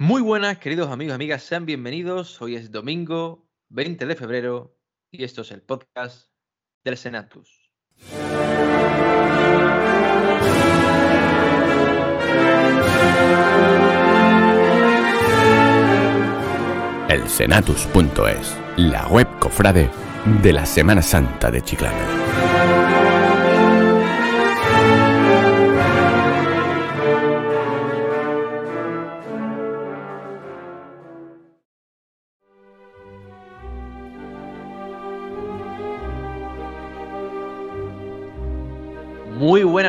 Muy buenas, queridos amigos y amigas, sean bienvenidos. Hoy es domingo 20 de febrero y esto es el podcast del Senatus. El Senatus.es, la web cofrade de la Semana Santa de Chiclana.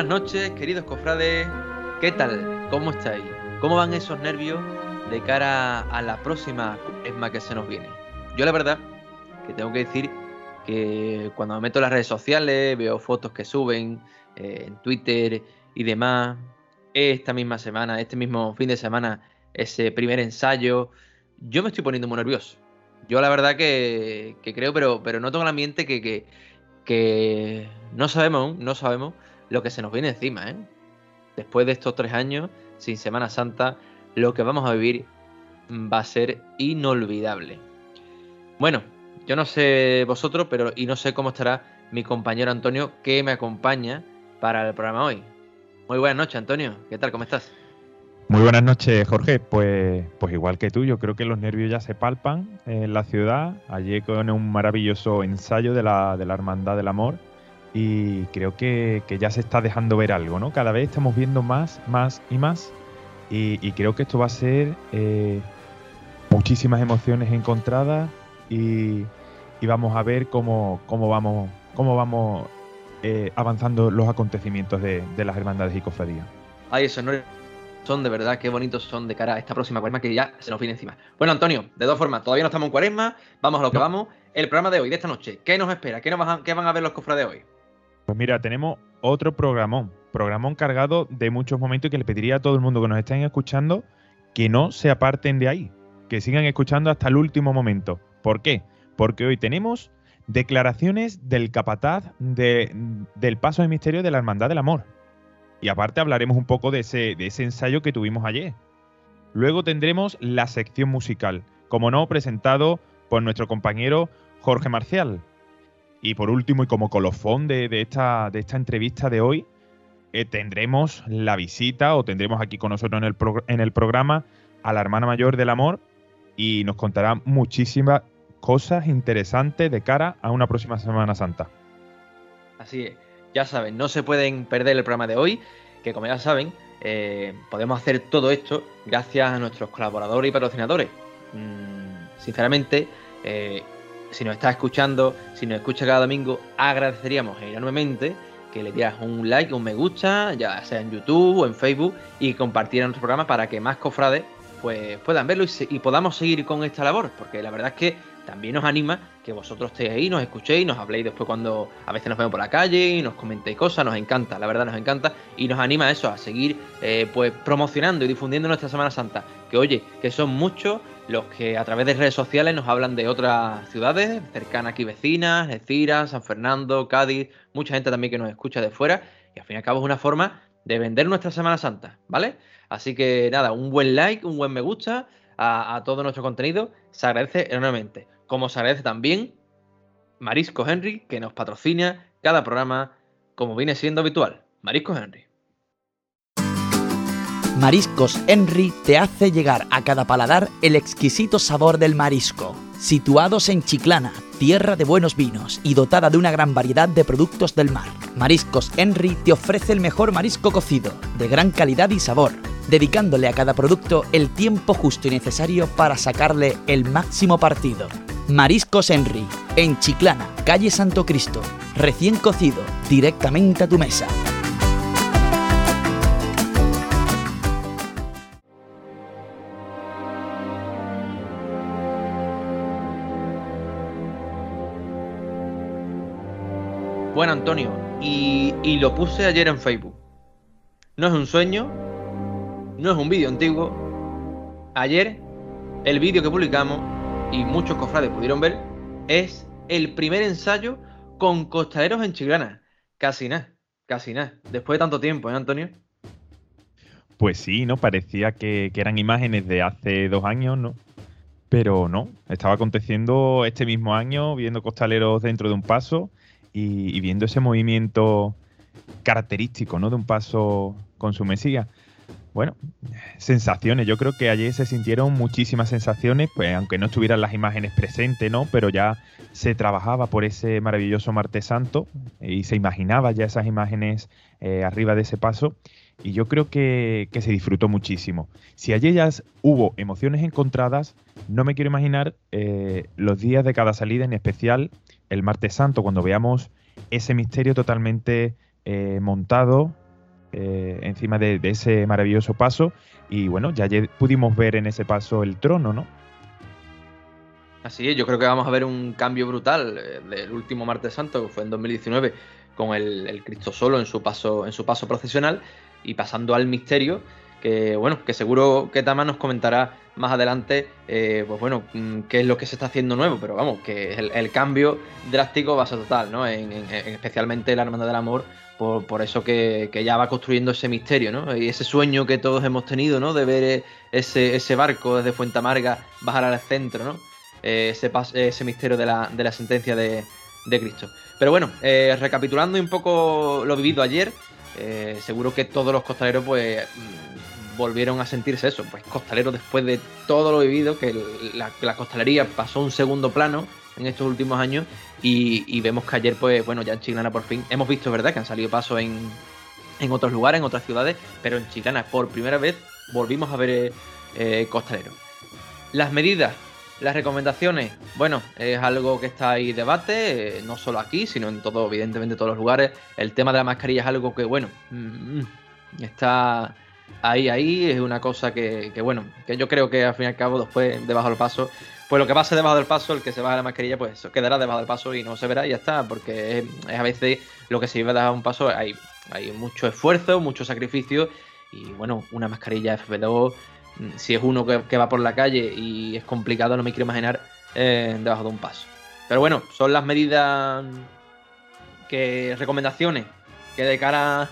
Noches, queridos cofrades. ¿Qué tal? ¿Cómo estáis? ¿Cómo van esos nervios de cara a la próxima cuaresma que se nos viene? Yo la verdad que tengo que decir que cuando me meto en las redes sociales, veo fotos que suben eh, en Twitter y demás, esta misma semana, este mismo fin de semana, ese primer ensayo, yo me estoy poniendo muy nervioso. Yo la verdad que, creo, pero, pero noto en el ambiente que, que, que no sabemos no sabemos lo que se nos viene encima, ¿eh? Después de estos tres años, sin Semana Santa, lo que vamos a vivir va a ser inolvidable. Bueno, yo no sé vosotros, pero y no sé cómo estará mi compañero Antonio, que me acompaña para el programa hoy. Muy buenas noches, Antonio. ¿Qué tal? ¿Cómo estás? Muy buenas noches, Jorge. Pues, pues igual que tú, yo creo que los nervios ya se palpan en la ciudad. Allí con un maravilloso ensayo de la, de la Hermandad del Amor y creo que, que, ya se está dejando ver algo, ¿no? Cada vez estamos viendo más, más y más y, y creo que esto va a ser eh, muchísimas emociones encontradas y, y, vamos a ver cómo, cómo vamos, cómo vamos eh, avanzando los acontecimientos de, de, las hermandades y cofradías. Ay, esos no son de verdad, qué bonitos son de cara a esta próxima cuaresma que ya se nos viene encima. Bueno, Antonio, de dos formas, todavía no estamos en cuaresma, vamos a lo que no. vamos. El programa de hoy, de esta noche, ¿qué nos espera? ¿Qué, nos van, a, qué van a ver los cofrades de hoy? Pues mira, tenemos otro programón, programón cargado de muchos momentos que le pediría a todo el mundo que nos estén escuchando que no se aparten de ahí, que sigan escuchando hasta el último momento. ¿Por qué? Porque hoy tenemos declaraciones del capataz de, del paso de misterio de la Hermandad del Amor. Y aparte hablaremos un poco de ese, de ese ensayo que tuvimos ayer. Luego tendremos la sección musical, como no, presentado por nuestro compañero Jorge Marcial, y por último, y como colofón de, esta, entrevista de hoy, eh, tendremos la visita o tendremos aquí con nosotros en el, pro, en el, programa a la hermana mayor del amor y nos contará muchísimas cosas interesantes de cara a una próxima Semana Santa. Así es, ya saben, no se pueden perder el programa de hoy, que como ya saben, eh, podemos hacer todo esto gracias a nuestros colaboradores y patrocinadores. Mm, sinceramente, eh, si nos está escuchando, si nos escucha cada domingo, agradeceríamos enormemente que le dieras un like, un me gusta, ya sea en YouTube o en Facebook, y compartieran nuestro programa para que más cofrades pues, puedan verlo y, se, y, podamos seguir con esta labor, porque la verdad es que también nos anima que vosotros estéis ahí, nos escuchéis, nos habléis después cuando a veces nos vemos por la calle y nos comentéis cosas, nos encanta, la verdad nos encanta, y nos anima a eso, a seguir eh, pues promocionando y difundiendo nuestra Semana Santa, que oye, que son muchos los que a través de redes sociales nos hablan de otras ciudades cercanas aquí vecinas, Ecira, San Fernando, Cádiz, mucha gente también que nos escucha de fuera y al fin y al cabo es una forma de vender nuestra Semana Santa, ¿vale? Así que nada, un buen like, un buen me gusta a todo nuestro contenido, se agradece enormemente. Como se agradece también Marisco Henry, que nos patrocina cada programa como viene siendo habitual. Marisco Henry. Mariscos Henry te hace llegar a cada paladar el exquisito sabor del marisco. Situados en Chiclana, tierra de buenos vinos y dotada de una gran variedad de productos del mar, Mariscos Henry te ofrece el mejor marisco cocido, de gran calidad y sabor, dedicándole a cada producto el tiempo justo y necesario para sacarle el máximo partido. Mariscos Henry, en Chiclana, calle Santo Cristo, recién cocido, directamente a tu mesa. Bueno, Antonio, y, y, lo puse ayer en Facebook. No es un sueño, no es un vídeo antiguo. Ayer, el vídeo que publicamos, y muchos cofrades pudieron ver, es el primer ensayo con costaleros en Chiclana. Casi nada, casi nada. Después de tanto tiempo, ¿eh, Antonio? Pues sí, ¿no? Parecía que, eran imágenes de hace dos años, ¿no? Pero no, estaba aconteciendo este mismo año, viendo costaleros dentro de un paso y, viendo ese movimiento característico, ¿no? De un paso con su mesía. Bueno, sensaciones. Yo creo que ayer se sintieron muchísimas sensaciones, pues aunque no estuvieran las imágenes presentes, ¿no? Pero ya se trabajaba por ese maravilloso martes santo y se imaginaba ya esas imágenes eh, arriba de ese paso. Y yo creo que, se disfrutó muchísimo. Si ayer ya hubo emociones encontradas, no me quiero imaginar eh, los días de cada salida, en especial el martes santo, cuando veamos ese misterio totalmente eh, montado, eh, encima de, ese maravilloso paso. Y bueno, ya pudimos ver en ese paso el trono, ¿no? Así es, yo creo que vamos a ver un cambio brutal eh, del último martes santo, que fue en 2019, con el, Cristo solo en su paso, en su paso procesional y pasando al misterio, que bueno, que seguro que Tama nos comentará más adelante, eh, pues bueno, mm, qué es lo que se está haciendo nuevo, pero vamos, que el, cambio drástico va a ser total, ¿no? En, especialmente la Hermandad del Amor, por, eso que, ya va construyendo ese misterio, ¿no? Y ese sueño que todos hemos tenido, ¿no? De ver ese, ese barco desde Fuente Amarga bajar al centro, ¿no? Eh, ese, ese misterio de la, de la sentencia de, Cristo. Pero bueno, eh, recapitulando un poco lo vivido ayer, eh, seguro que todos los costaleros, pues mm, volvieron a sentirse eso, pues costaleros después de todo lo vivido, que la, la costalería pasó un segundo plano en estos últimos años y, vemos que ayer, pues bueno, ya en Chiclana por fin hemos visto, ¿verdad?, que han salido pasos en, en otros lugares, en otras ciudades, pero en Chiclana por primera vez volvimos a ver eh, eh, costaleros. Las medidas, las recomendaciones, bueno, es algo que está ahí debate, eh, no solo aquí, sino en todo, evidentemente, todos los lugares. El tema de la mascarilla es algo que, bueno, mm, está ahí, ahí, es una cosa que, que, bueno, que yo creo que al fin y al cabo, después de bajo el paso, pues lo que pase debajo del paso, el que se baja la mascarilla, pues eso quedará debajo del paso y no se verá y ya está, porque es, a veces lo que se lleva debajo de un paso, hay, hay mucho esfuerzo, mucho sacrificio y bueno, una mascarilla FP2, mm, si es uno que, va por la calle y es complicado, no me quiero imaginar eh, debajo de un paso. Pero bueno, son las medidas que recomendaciones que de cara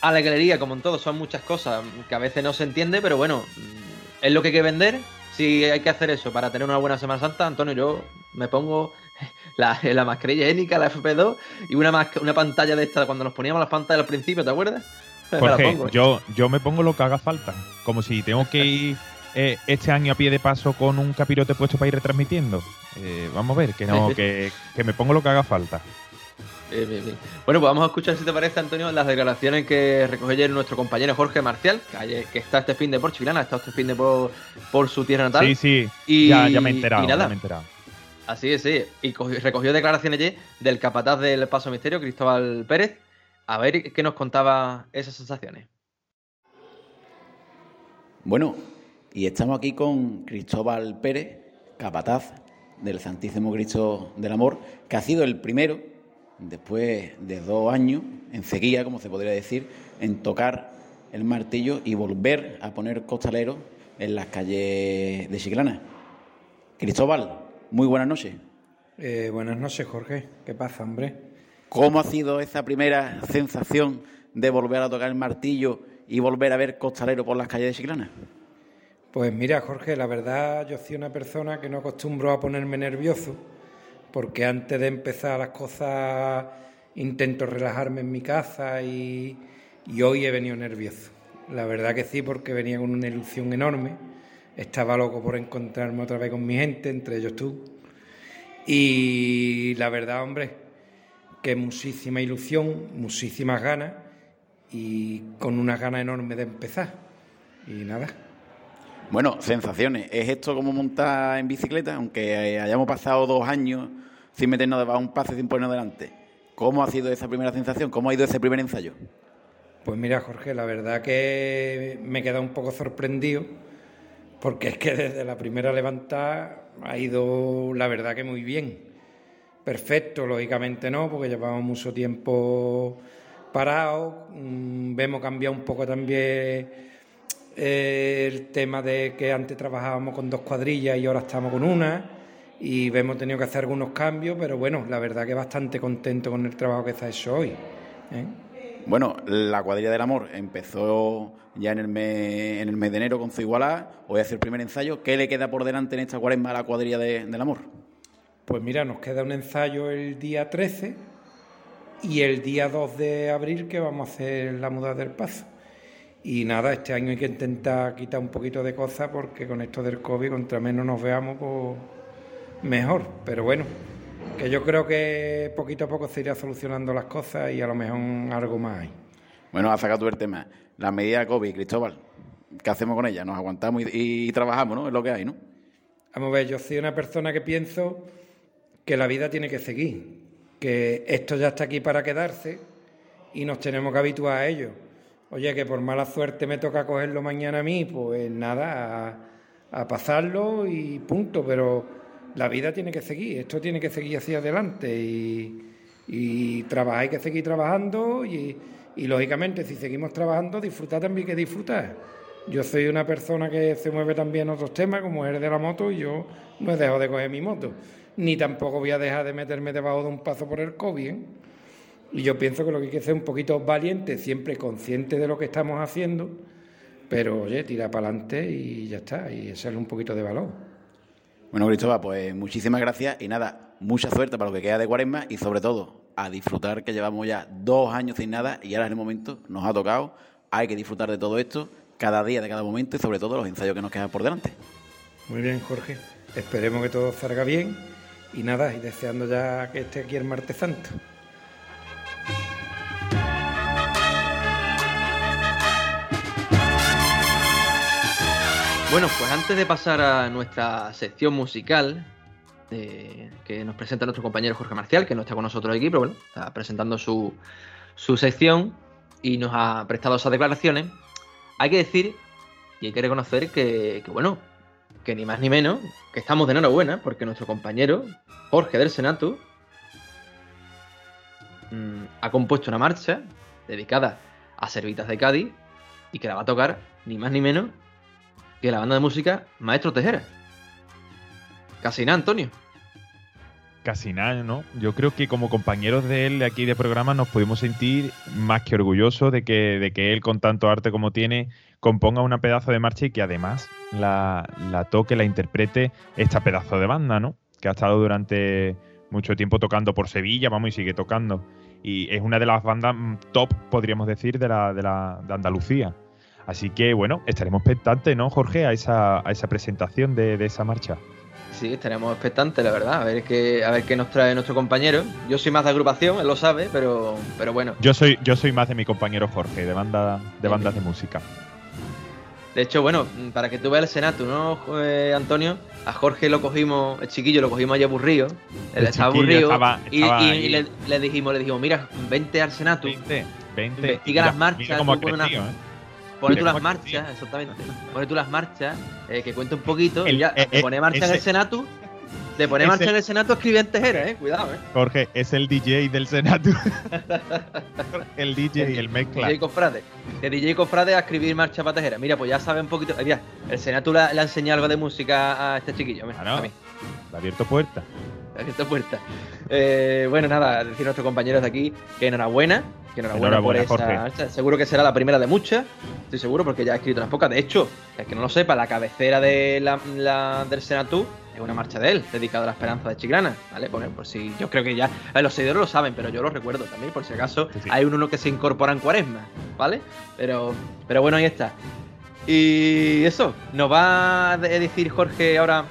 a la galería, como en todo, son muchas cosas que a veces no se entiende, pero bueno, mm, es lo que hay que vender si hay que hacer eso para tener una buena Semana Santa, Antonio, yo me pongo la, la mascarilla étnica, la FP2 y una, una pantalla de esta cuando nos poníamos las pantallas al principio, ¿te acuerdas? Jorge, yo, yo me pongo lo que haga falta. Como si tengo que ir eh, este año a pie de paso con un capirote puesto para ir retransmitiendo. Eh, vamos a ver, que no, que, que me pongo lo que haga falta. Bueno, pues vamos a escuchar, si te parece, Antonio, las declaraciones que recoge ayer nuestro compañero Jorge Marcial, que, está este fin de por Chivilana, está este fin de por, por su tierra natal. Sí, sí, y, ya, me he enterado. Y nada, Así es, sí. Y recogió declaraciones ayer del capataz del Paso Misterio, Cristóbal Pérez. A ver qué nos contaba esas sensaciones. Bueno, y estamos aquí con Cristóbal Pérez, capataz del Santísimo Cristo del Amor, que ha sido el primero después de dos años, en sequía, como se podría decir, en tocar el martillo y volver a poner costaleros en las calles de Chiclana. Cristóbal, muy buenas noches. Eh, buenas noches, Jorge. ¿Qué pasa, hombre? ¿Cómo ha sido esa primera sensación de volver a tocar el martillo y volver a ver costaleros por las calles de Chiclana? Pues mira, Jorge, la verdad yo soy una persona que no acostumbro a ponerme nervioso porque antes de empezar las cosas intento relajarme en mi casa y, hoy he venido nervioso. La verdad que sí, porque venía con una ilusión enorme. Estaba loco por encontrarme otra vez con mi gente, entre ellos tú. Y la verdad, hombre, que muchísima ilusión, muchísimas ganas y con una gana enorme de empezar. Y nada. Bueno, sensaciones. ¿Es esto como montar en bicicleta? Aunque hayamos pasado dos años sin meternos debajo un pase, sin ponernos delante. ¿Cómo ha sido esa primera sensación? ¿Cómo ha ido ese primer ensayo? Pues mira, Jorge, la verdad que me he quedado un poco sorprendido, porque es que desde la primera levantada ha ido, la verdad que muy bien. Perfecto, lógicamente no, porque llevamos mucho tiempo parados. Mm, vemos cambiar un poco también el tema de que antes trabajábamos con dos cuadrillas y ahora estamos con una y hemos tenido que hacer algunos cambios, pero bueno, la verdad que bastante contento con el trabajo que está hecho hoy. ¿eh? Bueno, la cuadrilla del amor empezó ya en el mes, en el mes de enero con su igualada. Hoy hace el primer ensayo. ¿Qué le queda por delante en esta cuaresma a la cuadrilla del amor? Pues mira, nos queda un ensayo el día 13 y el día 2 de abril que vamos a hacer la muda del paso. Y nada, este año hay que intentar quitar un poquito de cosas porque con esto del COVID, contra menos nos veamos, pues mejor. Pero bueno, que yo creo que poquito a poco se irá solucionando las cosas y a lo mejor algo más hay. Bueno, has sacado tú el tema. La medida COVID, Cristóbal, ¿qué hacemos con ella? Nos aguantamos y, trabajamos, ¿no? Es lo que hay, ¿no? Vamos a ver, yo soy una persona que pienso que la vida tiene que seguir, que esto ya está aquí para quedarse y nos tenemos que habituar a ello. Oye, que por mala suerte me toca cogerlo mañana a mí, pues nada, a, a pasarlo y punto, pero la vida tiene que seguir, esto tiene que seguir hacia adelante y, y trabajar, hay que seguir trabajando y, lógicamente si seguimos trabajando, disfrutar también que disfrutar. Yo soy una persona que se mueve también en otros temas, como es de la moto, y yo no he dejado de coger mi moto, ni tampoco voy a dejar de meterme debajo de un paso por el COVID. Y yo pienso que lo que hay que es un poquito valiente, siempre consciente de lo que estamos haciendo, pero oye, tira para adelante y ya está, y echarle un poquito de valor. Bueno, Cristóbal, pues muchísimas gracias y nada, mucha suerte para lo que queda de cuaresma y sobre todo a disfrutar que llevamos ya dos años sin nada y ahora en el momento nos ha tocado, hay que disfrutar de todo esto cada día, de cada momento y sobre todo los ensayos que nos quedan por delante. Muy bien, Jorge. Esperemos que todo salga bien y nada, y deseando ya que esté aquí el martes santo. Bueno, pues antes de pasar a nuestra sección musical, eh, que nos presenta nuestro compañero Jorge Marcial, que no está con nosotros aquí, pero bueno, está presentando su, sección y nos ha prestado esas declaraciones, hay que decir y hay que reconocer que, bueno, que ni más ni menos, que estamos de enhorabuena, porque nuestro compañero Jorge del Senato mm, ha compuesto una marcha dedicada a Servitas de Cádiz y que la va a tocar ni más ni menos que la banda de música Maestro Tejera. Casi nada, Antonio. Casi nada, ¿no? Yo creo que como compañeros de él de aquí de programa nos pudimos sentir más que orgullosos de que, de que él, con tanto arte como tiene, componga una pedazo de marcha y que además la, la toque, la interprete esta pedazo de banda, ¿no? Que ha estado durante mucho tiempo tocando por Sevilla, vamos, y sigue tocando. Y es una de las bandas mm, top, podríamos decir, de, la, de, la, de Andalucía. Así que bueno, estaremos expectantes, ¿no, Jorge, a esa, a esa presentación de, esa marcha? Sí, estaremos expectantes, la verdad, a ver qué, a ver qué nos trae nuestro compañero. Yo soy más de agrupación, él lo sabe, pero, pero bueno. Yo soy, yo soy más de mi compañero Jorge, de banda, de bandas de música. De hecho, bueno, para que tú veas el Senato, ¿no, eh, Antonio? A Jorge lo cogimos, el chiquillo lo cogimos allí aburrido. Él estaba aburrido. y, le, dijimos, le dijimos, mira, vente al Senato. Vente, vente. Investiga las marchas. Como ¿eh? Pone tú las marchas, exactamente. Pone tú las marchas, eh, que cuente un poquito y ya, te pone marcha en el Senato. Te pone marcha en el Senato, escribe en Tejera, eh. Cuidado, eh. Jorge, es el DJ del Senato. el DJ y el mezcla. DJ Cofrade. El DJ Cofrade a escribir marcha para Tejera. Mira, pues ya sabe un poquito. Mira, el Senato le, ha enseñado algo de música a este chiquillo. Mira, ah, a mí. Le ha abierto puerta. Ha abierto puerta. Eh, bueno, nada, decir a nuestros compañeros de aquí que enhorabuena, que enhorabuena, por esa Seguro que será la primera de muchas, estoy seguro, porque ya ha escrito unas pocas. De hecho, el que no lo sepa, la cabecera de la, del Senatú es una marcha de él, dedicada a la esperanza de Chiclana, ¿vale? Por, por si yo creo que ya los seguidores lo saben, pero yo lo recuerdo también, por si acaso hay uno que se incorpora en cuaresma, ¿vale? Pero, pero bueno, ahí está. Y eso, nos va a decir Jorge ahora,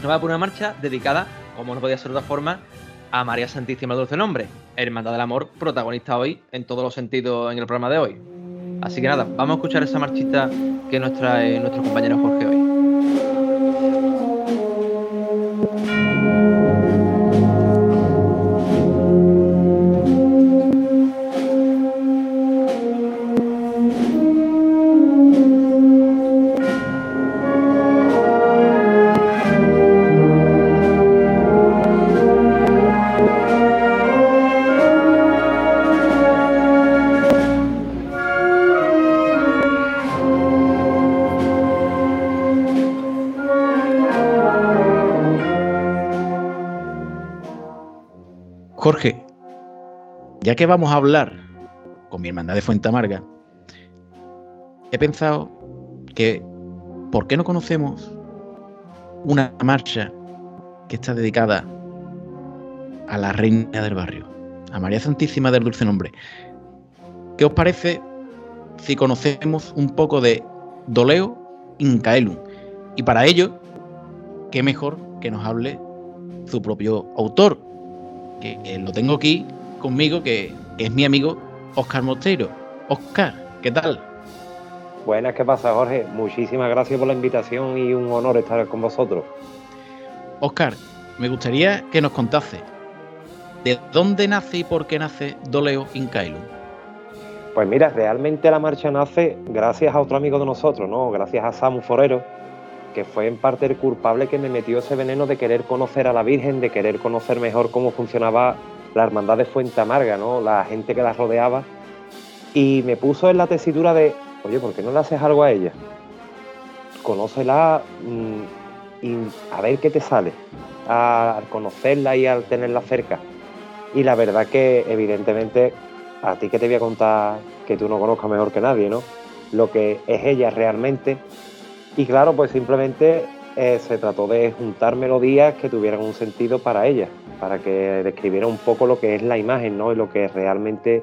nos va a poner una marcha dedicada, como no podía ser de otra forma, a María Santísima Dulce Nombre, Hermandad del Amor, protagonista hoy en todos los sentidos en el programa de hoy. Así que nada, vamos a escuchar esa marchita que nos trae nuestro compañero Jorge hoy. Jorge, ya que vamos a hablar con mi hermandad de Fuente Amarga, he pensado que, ¿por qué no conocemos una marcha que está dedicada a la reina del barrio, a María Santísima del Dulce Nombre? ¿Qué os parece si conocemos un poco de Doleo Incaelum? Y para ello, qué mejor que nos hable su propio autor, que, que lo tengo aquí conmigo, que es mi amigo Oscar Mosteiro. Oscar, ¿qué tal? Buenas, ¿qué pasa, Jorge? Muchísimas gracias por la invitación y un honor estar con vosotros. Oscar, me gustaría que nos contase de dónde nace y por qué nace Doleo Incailum. Pues mira, realmente la marcha nace gracias a otro amigo de nosotros, ¿no? Gracias a Samu Forero, que fue en parte el culpable que me metió ese veneno de querer conocer a la Virgen, de querer conocer mejor cómo funcionaba la hermandad de Fuente Amarga, ¿no? La gente que la rodeaba. Y me puso en la tesitura de, oye, ¿por qué no le haces algo a ella? Conócela mmm, y a ver qué te sale, al conocerla y al tenerla cerca. Y la verdad que evidentemente a ti que te voy a contar que tú no conozcas mejor que nadie, ¿no? Lo que es ella realmente. Y claro, pues simplemente eh, se trató de juntar melodías que tuvieran un sentido para ella, para que describiera un poco lo que es la imagen, ¿no? Y lo que realmente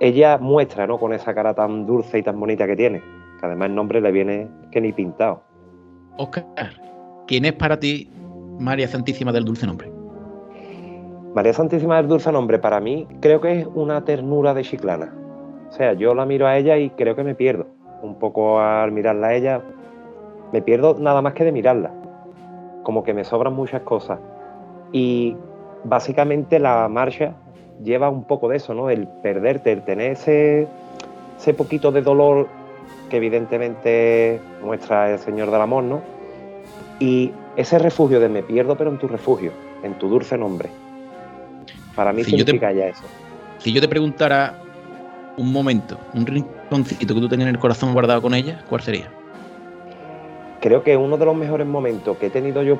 ella muestra, ¿no? Con esa cara tan dulce y tan bonita que tiene. Que además el nombre le viene que ni pintado. Oscar, ¿quién es para ti María Santísima del Dulce Nombre? María Santísima del Dulce Nombre para mí creo que es una ternura de Chiclana. O sea, yo la miro a ella y creo que me pierdo. Un poco al mirarla a ella, me pierdo nada más que de mirarla. Como que me sobran muchas cosas. Y básicamente la marcha lleva un poco de eso, ¿no? El perderte, el tener ese, ese poquito de dolor que evidentemente muestra el Señor del Amor, ¿no? Y ese refugio de me pierdo, pero en tu refugio, en tu dulce nombre. Para mí Si significa te- ya eso. Si yo te preguntara un momento, un rinconcito que tú tenías en el corazón guardado con ella, ¿cuál sería? Creo que uno de los mejores momentos que he tenido yo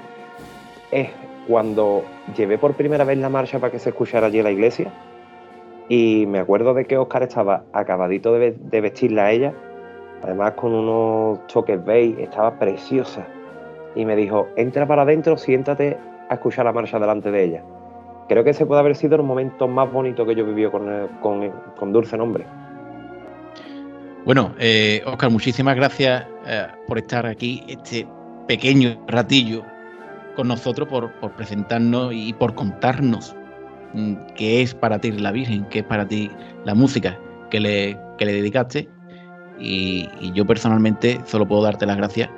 es cuando llevé por primera vez la marcha para que se escuchara allí en la iglesia. Y me acuerdo de que Oscar estaba acabadito de, ve- de vestirla a ella, además con unos toques beige, estaba preciosa. Y me dijo, entra para adentro, siéntate a escuchar la marcha delante de ella. Creo que ese puede haber sido el momento más bonito que yo viví con, el- con, con Dulce Nombre. Bueno, eh, Oscar, muchísimas gracias eh, por estar aquí este pequeño ratillo con nosotros, por, presentarnos y por contarnos mm, qué es para ti la Virgen, qué es para ti la música que le, que le dedicaste. Y, yo personalmente solo puedo darte las gracias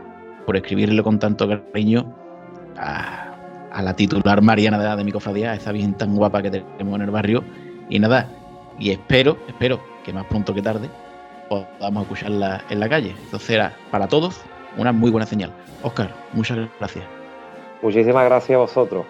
por escribirle con tanto cariño a, la titular Mariana de mi cofradía, a esa Virgen tan guapa que tenemos en el barrio. Y nada, y espero, espero que más pronto que tarde podamos escucharla en la calle. Entonces era para todos una muy buena señal. Oscar, muchas gracias. Muchísimas gracias a vosotros.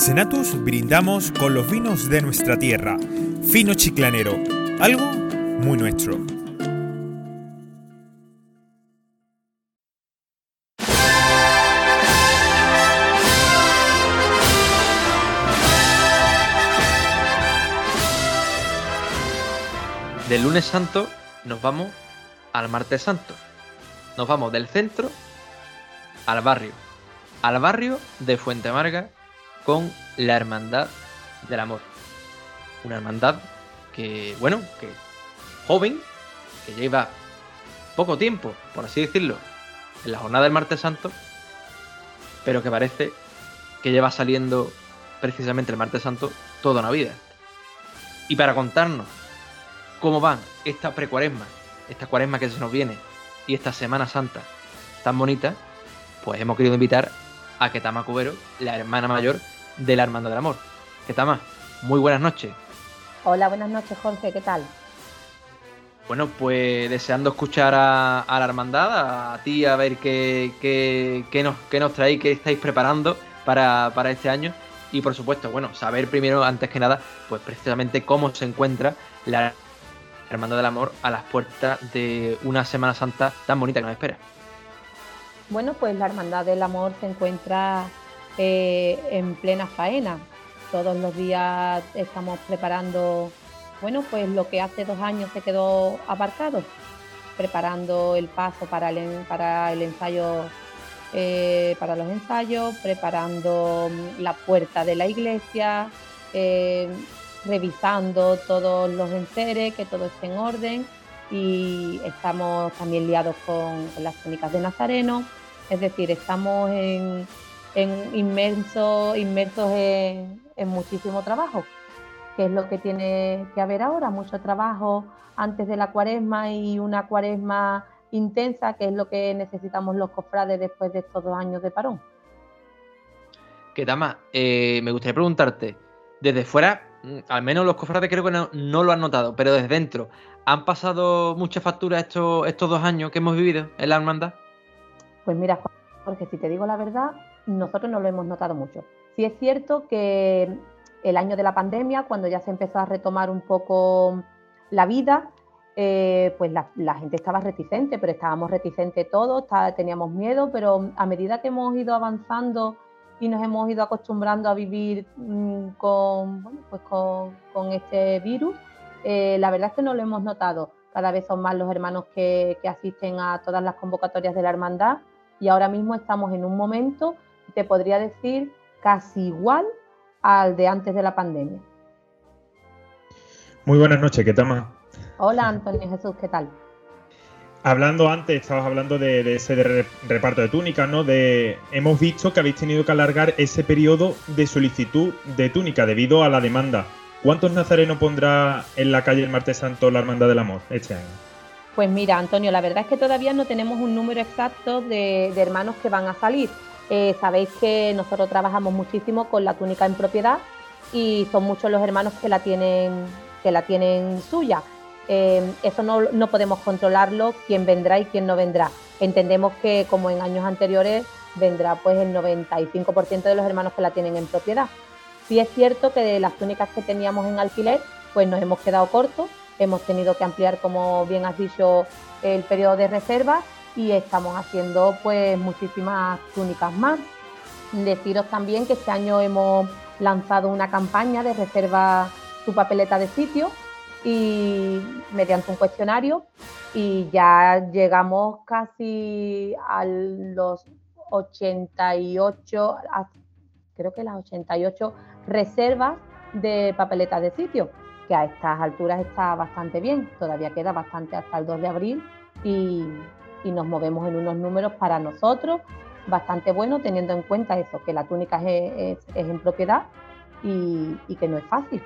Senatus brindamos con los vinos de nuestra tierra. Fino chiclanero, algo muy nuestro. Del lunes santo nos vamos al martes santo. Nos vamos del centro al barrio. Al barrio de Fuente Amarga con la Hermandad del Amor. Una hermandad que, bueno, que joven, que lleva poco tiempo, por así decirlo, en la jornada del martes santo, pero que parece que lleva saliendo precisamente el martes santo toda una vida. Y para contarnos cómo van esta precuaresma, esta cuaresma que se nos viene, y esta Semana Santa tan bonita, pues hemos querido invitar a Ketama Cubero, la hermana mayor de la Hermandad del Amor. Ketama, muy buenas noches. Hola, buenas noches Jorge, ¿qué tal? Bueno, pues deseando escuchar a, la hermandad, a, ti, a ver qué, qué, nos, qué nos traéis, qué estáis preparando para, para este año. Y por supuesto, bueno, saber primero, antes que nada, pues precisamente cómo se encuentra la Hermandad del Amor a las puertas de una Semana Santa tan bonita que nos espera. Bueno, pues la Hermandad del Amor se encuentra eh, en plena faena. Todos los días estamos preparando, bueno, pues lo que hace dos años se quedó aparcado, preparando el paso para el, para el ensayo, eh, para los ensayos, preparando mm, la puerta de la iglesia, eh, revisando todos los enseres, que todo esté en orden y estamos también liados con, las técnicas de Nazareno es decir, estamos en, inmersos, inmersos en, muchísimo trabajo, que es lo que tiene que haber ahora, mucho trabajo antes de la cuaresma y una cuaresma intensa, que es lo que necesitamos los cofrades después de estos dos años de parón. ¿Qué tal eh, me gustaría preguntarte, desde fuera, mm, al menos los cofrades creo que no, lo han notado, pero desde dentro, ¿han pasado muchas facturas estos, estos dos años que hemos vivido en la hermandad? Pues mira, porque si te digo la verdad, nosotros no lo hemos notado mucho. Sí es cierto que el año de la pandemia, cuando ya se empezó a retomar un poco la vida, eh, pues la, gente estaba reticente, pero estábamos reticentes todos, teníamos miedo, pero a medida que hemos ido avanzando y nos hemos ido acostumbrando a vivir mm, con, pues con, este virus, eh, la verdad es que no lo hemos notado. Cada vez son más los hermanos que asisten a todas las convocatorias de la hermandad y ahora mismo estamos en un momento, te podría decir, casi igual al de antes de la pandemia. Muy buenas noches, ¿qué tal? Hola Antonio Jesús, ¿qué tal? Hablando antes, estabas hablando de, ese reparto de túnicas, ¿no? De, hemos visto que habéis tenido que alargar ese periodo de solicitud de túnica debido a la demanda. ¿Cuántos nazarenos pondrá en la calle el martes santo la Hermandad del Amor este año? Pues mira, Antonio, la verdad es que todavía no tenemos un número exacto de, hermanos que van a salir. Eh, sabéis que nosotros trabajamos muchísimo con la túnica en propiedad y son muchos los hermanos que la tienen, que la tienen suya. Eh, eso no, no, podemos controlarlo, quién vendrá y quién no vendrá. Entendemos que como en años anteriores vendrá pues el 95% de los hermanos que la tienen en propiedad. Sí es cierto que de las túnicas que teníamos en alquiler, pues nos hemos quedado cortos Hemos tenido que ampliar, como bien has dicho, el periodo de reserva y estamos haciendo pues muchísimas túnicas más. Deciros también que este año hemos lanzado una campaña de reserva tu papeleta de sitio y mediante un cuestionario y ya llegamos casi a los 88, creo que las 88 reservas de papeleta de sitio que a estas alturas está bastante bien, todavía queda bastante hasta el 2 de abril y, nos movemos en unos números para nosotros bastante buenos, teniendo en cuenta eso, que la túnica es, en propiedad y, que no es fácil.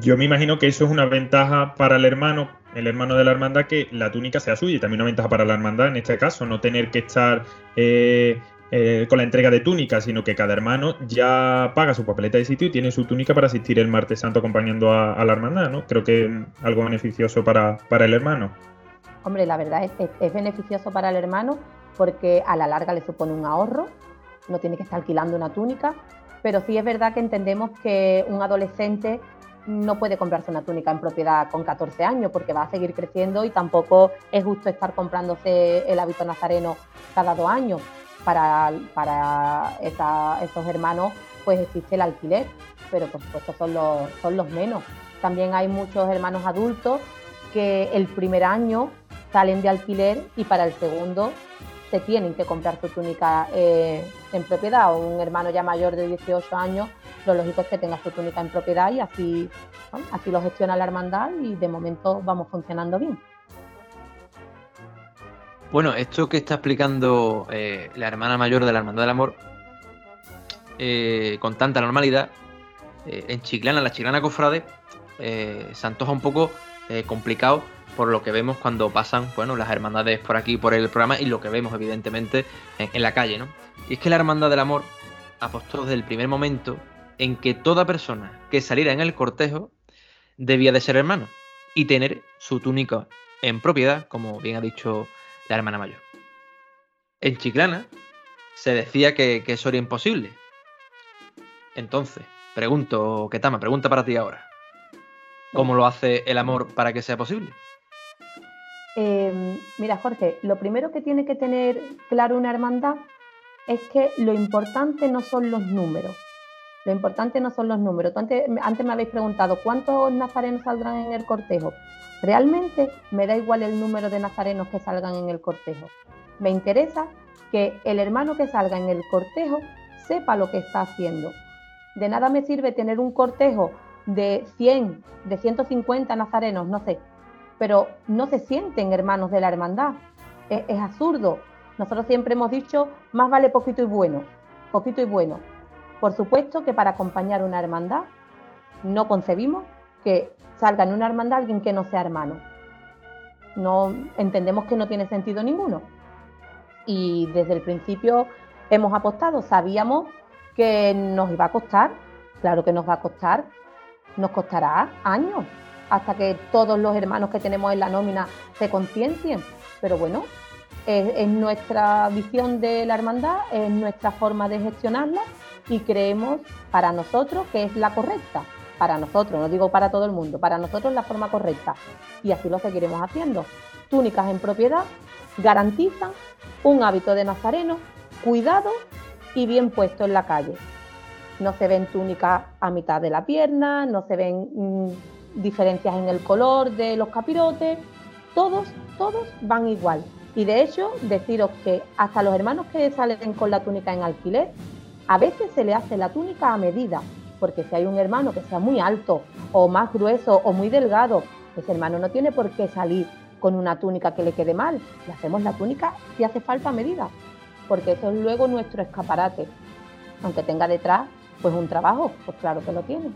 Yo me imagino que eso es una ventaja para el hermano, el hermano de la hermandad, que la túnica sea suya y también una ventaja para la hermandad en este caso, no tener que estar eh, eh, con la entrega de túnica, sino que cada hermano ya paga su papeleta de sitio y tiene su túnica para asistir el martes santo acompañando a, la hermandad, ¿no? Creo que es algo beneficioso para, el hermano. Hombre, la verdad es, es, beneficioso para el hermano porque a la larga le supone un ahorro, no tiene que estar alquilando una túnica, pero sí es verdad que entendemos que un adolescente no puede comprarse una túnica en propiedad con 14 años porque va a seguir creciendo y tampoco es justo estar comprándose el hábito nazareno cada dos años para, para esos hermanos pues existe el alquiler, pero por supuesto son los, son los menos. También hay muchos hermanos adultos que el primer año salen de alquiler y para el segundo se tienen que comprar su túnica eh, en propiedad. O un hermano ya mayor de 18 años, lo lógico es que tenga su túnica en propiedad y así, así lo gestiona la hermandad y de momento vamos funcionando bien. Bueno, esto que está explicando eh, la hermana mayor de la Hermandad del Amor eh, con tanta normalidad, en Chiclana, la Chiclana Cofrade, se antoja un poco complicado por lo que vemos cuando pasan bueno, las hermandades por aquí, por el programa y lo que vemos evidentemente en, en la calle. ¿no? Y es que la Hermandad del Amor apostó desde el primer momento en que toda persona que saliera en el cortejo debía de ser hermano y tener su túnica en propiedad, como bien ha dicho la hermana mayor. En Chiclana se decía que, eso era imposible. Entonces, pregunto, Ketama, pregunta para ti ahora. ¿Cómo lo hace el amor para que sea posible? Em, mira, Jorge, lo primero que tiene que tener claro una hermandad es que lo importante no son los números. Lo importante no son los números. Antes, antes me habéis preguntado cuántos nazarenos saldrán en el cortejo. Realmente me da igual el número de nazarenos que salgan en el cortejo. Me interesa que el hermano que salga en el cortejo sepa lo que está haciendo. De nada me sirve tener un cortejo de 100, de 150 nazarenos, no sé, pero no se sienten hermanos de la hermandad. Es, es absurdo. Nosotros siempre hemos dicho, más vale poquito y bueno, poquito y bueno. Por supuesto que para acompañar una hermandad no concebimos que salga en una hermandad alguien que no sea hermano. No entendemos que no tiene sentido ninguno y desde el principio hemos apostado, sabíamos que nos iba a costar, claro que nos va a costar, nos costará años hasta que todos los hermanos que tenemos en la nómina se conciencien, pero bueno, es, nuestra visión de la hermandad, es nuestra forma de gestionarla y creemos para nosotros que es la correcta, para nosotros, no digo para todo el mundo, para nosotros es la forma correcta y así lo seguiremos haciendo. Túnicas en propiedad garantizan un hábito de nazareno cuidado y bien puesto en la calle. No se ven túnicas a mitad de la pierna, no se ven mm, diferencias en el color de los capirotes, todos, todos van igual. Y de hecho, deciros que hasta los hermanos que salen con la túnica en alquiler, a veces se le hace la túnica a medida, porque si hay un hermano que sea muy alto o más grueso o muy delgado, ese hermano no tiene por qué salir con una túnica que le quede mal. Le hacemos la túnica si hace falta medida, porque eso es luego nuestro escaparate. Aunque tenga detrás pues un trabajo, pues claro que lo tiene.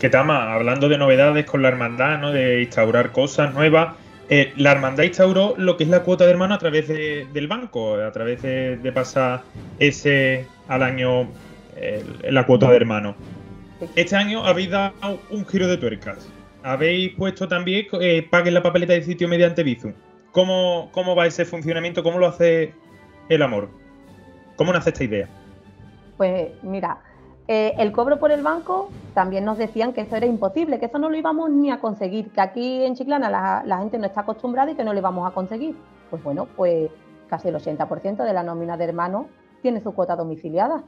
Ketama, hablando de novedades con la hermandad, ¿no? de instaurar cosas nuevas, eh, la hermandad instauró lo que es la cuota de hermano a través del banco, a través de, pasar ese al año la cuota de hermano. Este año habéis dado un giro de tuercas habéis puesto también eh, paguen la papeleta de sitio mediante Bizum. ¿Cómo, ¿Cómo va ese funcionamiento? ¿Cómo lo hace el amor? ¿Cómo nace esta idea? Pues mira, eh, el cobro por el banco también nos decían que eso era imposible, que eso no lo íbamos ni a conseguir, que aquí en Chiclana la, gente no está acostumbrada y que no lo íbamos a conseguir. Pues bueno, pues casi el 80% de la nómina de hermanos tiene su cuota domiciliada.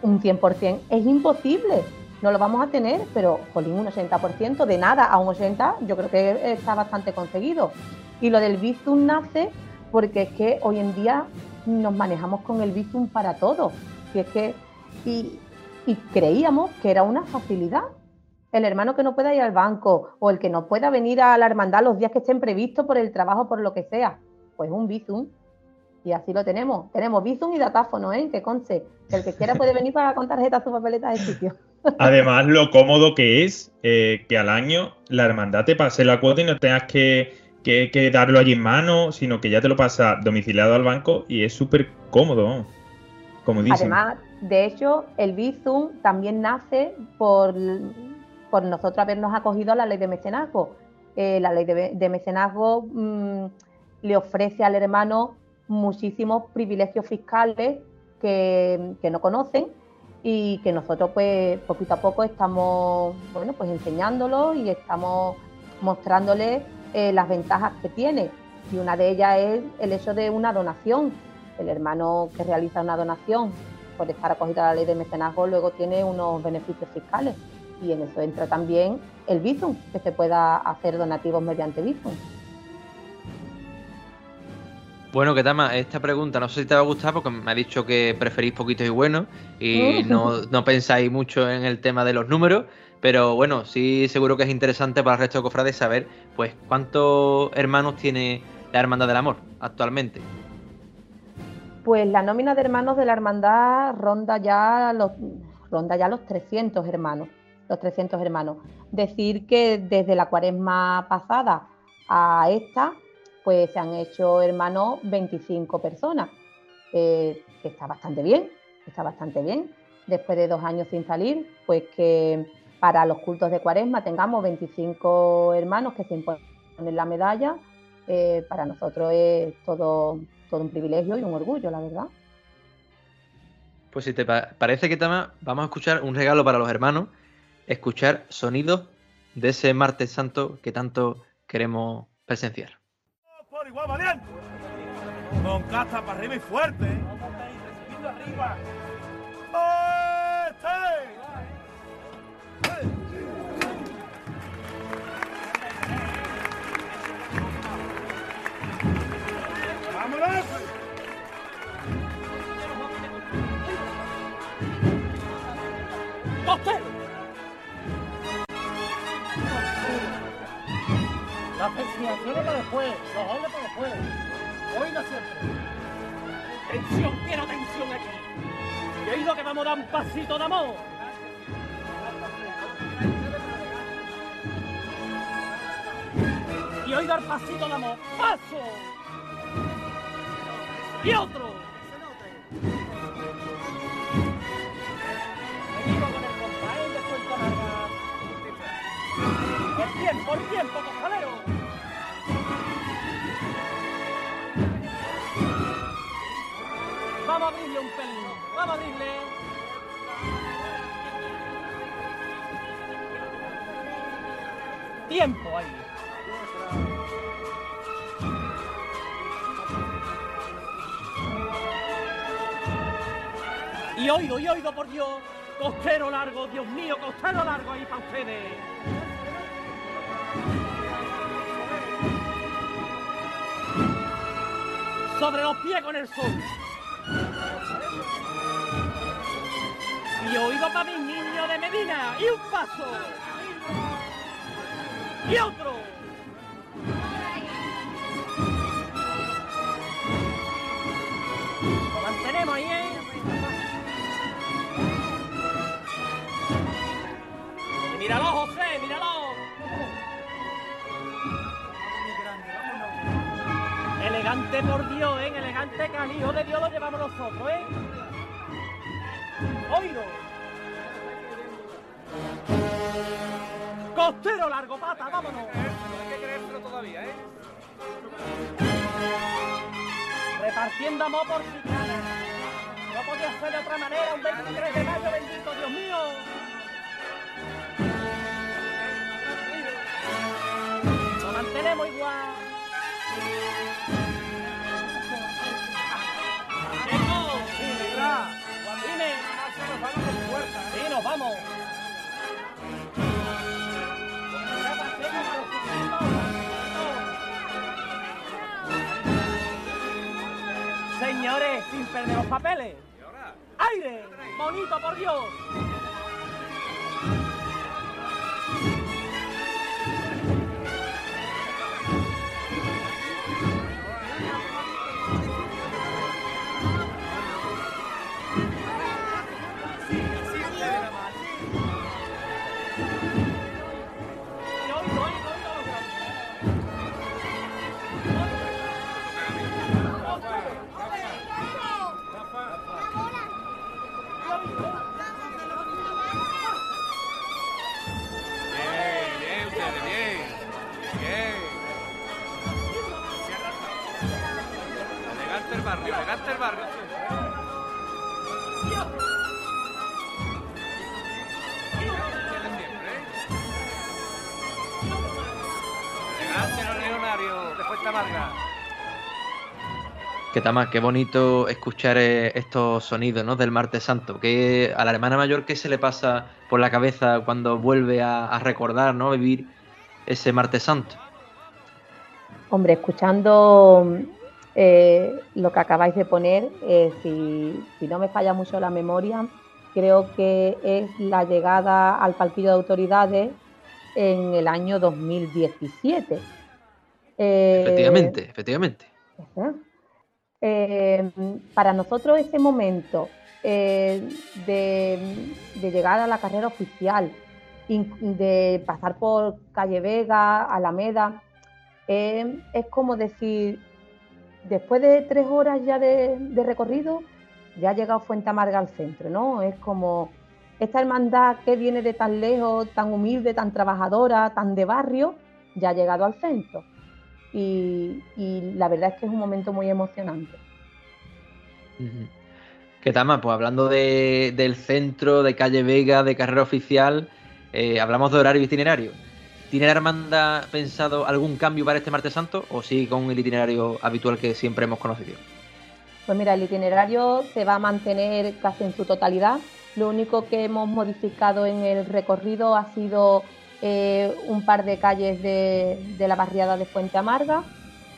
Un 100% es imposible no lo vamos a tener, pero jolín, un 80%, de nada a un 80%, yo creo que está bastante conseguido. Y lo del Bizum nace porque es que hoy en día nos manejamos con el Bizum para todo. Y es que, y, creíamos que era una facilidad. El hermano que no pueda ir al banco o el que no pueda venir a la hermandad los días que estén previstos por el trabajo, por lo que sea, pues un Bizum. Y así lo tenemos. Tenemos Bizum y datáfono, ¿eh? Que conste. El que quiera puede venir para con tarjeta su papeleta de sitio. Además, lo cómodo que es eh, que al año la hermandad te pase la cuota y no tengas que, darlo allí en mano, sino que ya te lo pasa domiciliado al banco y es súper cómodo. Además, de hecho, el Bizum también nace por, por nosotros habernos acogido a la ley de mecenazgo. Eh, la ley de, mecenazgo mm, le ofrece al hermano muchísimos privilegios fiscales que, que no conocen y que nosotros pues poquito a poco estamos bueno pues enseñándolo y estamos mostrándole eh, las ventajas que tiene. Y una de ellas es el hecho de una donación el hermano que realiza una donación por estar acogido a la ley de mecenazgo luego tiene unos beneficios fiscales. Y en eso entra también el Bizum que se pueda hacer donativos mediante Bizum. Bueno, Ketama, esta pregunta no sé si te va a gustar porque me ha dicho que preferís poquitos y buenos y no, pensáis mucho en el tema de los números, pero bueno, sí seguro que es interesante para el resto de cofrades saber pues cuántos hermanos tiene la Hermandad del Amor actualmente. Pues la nómina de hermanos de la hermandad ronda ya los, ronda ya los 300 hermanos. los 300 hermanos. Decir que desde la cuaresma pasada a esta, pues se han hecho hermanos 25 personas, eh, que está bastante bien, está bastante bien. Después de dos años sin salir, pues que para los cultos de cuaresma tengamos 25 hermanos que se imponen la medalla, eh, para nosotros es todo, todo un privilegio y un orgullo, la verdad. Pues si te parece que Tama, vamos a escuchar un regalo para los hermanos, escuchar sonidos de ese martes santo que tanto queremos presenciar. Por igual valiente. Con casta para arriba y fuerte. arriba. ¡Vámonos! Las felicitaciones para después, los hombres para después. Oiga siempre. Tensión, quiero tensión aquí. Y oído que vamos a dar un pasito de amor. Y oído el pasito de amor. ¡Paso! Y otro. Seguimos con el larga. Por tiempo, por tiempo, abrirle un pelín, vamos. Tiempo ahí. Y oído, y oído por Dios, costero largo, Dios mío, costero largo ahí para ustedes. Sobre los pies con el sol. Y oído para mis niños de Medina. Y un paso. Y otro. Lo mantenemos ahí, ¿eh? Míralo, José, míralo. Elegante por Dios, ¿eh? Elegante hijo de Dios lo llevamos nosotros, ¿eh? Oído. Costero largo, pata, vámonos. Hay que creérselo todavía, ¿eh? Repartiendo amor por Chicana. No podía ser de otra manera, un 23 de mayo, bendito Dios mío. Lo mantenemos igual. Nos vamos. Señores, sin perder los papeles. ¡Aire! ¡Bonito, por Dios! El barrio, elegante el barrio. Que Tama, qué bonito escuchar eh, estos sonidos ¿no? del martes santo. Que a la hermana mayor, ¿qué se le pasa por la cabeza cuando vuelve a, a recordar, ¿no? vivir ese martes santo? Hombre, escuchando eh, lo que acabáis de poner, eh, si, si no me falla mucho la memoria, creo que es la llegada al palquillo de autoridades en el año 2017. Eh, Efectivamente, efectivamente. para nosotros ese momento de, de llegar a la carrera oficial, de pasar por Calle Vega, Alameda. Eh, es como decir, después de tres horas ya de, recorrido, ya ha llegado Fuente Amarga al centro, ¿no? Es como esta hermandad que viene de tan lejos, tan humilde, tan trabajadora, tan de barrio, ya ha llegado al centro. Y, la verdad es que es un momento muy emocionante. ¿Qué tal más? Pues hablando del centro, de calle Vega, de carrera oficial, eh, hablamos de horario itinerario. ¿Tiene la hermandad pensado algún cambio para este martes santo o sigue con el itinerario habitual que siempre hemos conocido? Pues mira, el itinerario se va a mantener casi en su totalidad. Lo único que hemos modificado en el recorrido ha sido eh, un par de calles de, la barriada de Fuente Amarga.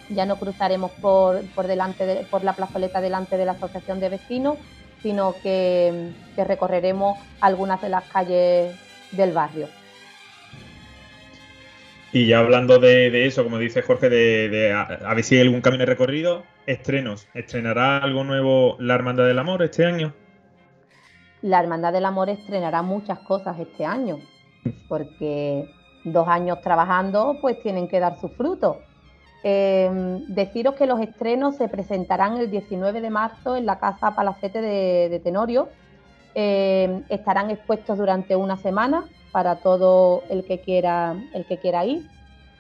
Ya no cruzaremos por, delante por la plazoleta delante de la Asociación de Vecinos, sino que recorreremos algunas de las calles del barrio. Y ya hablando de, eso, como dice Jorge, de, a, ver si hay algún camino de recorrido, estrenos. ¿Estrenará algo nuevo la Hermandad del Amor este año? La Hermandad del Amor estrenará muchas cosas este año, porque dos años trabajando pues tienen que dar sus frutos. Em, deciros que los estrenos se presentarán el 19 de marzo en la Casa Palacete de, Tenorio. Em, estarán expuestos durante una semana para todo el que quiera, el que quiera ir.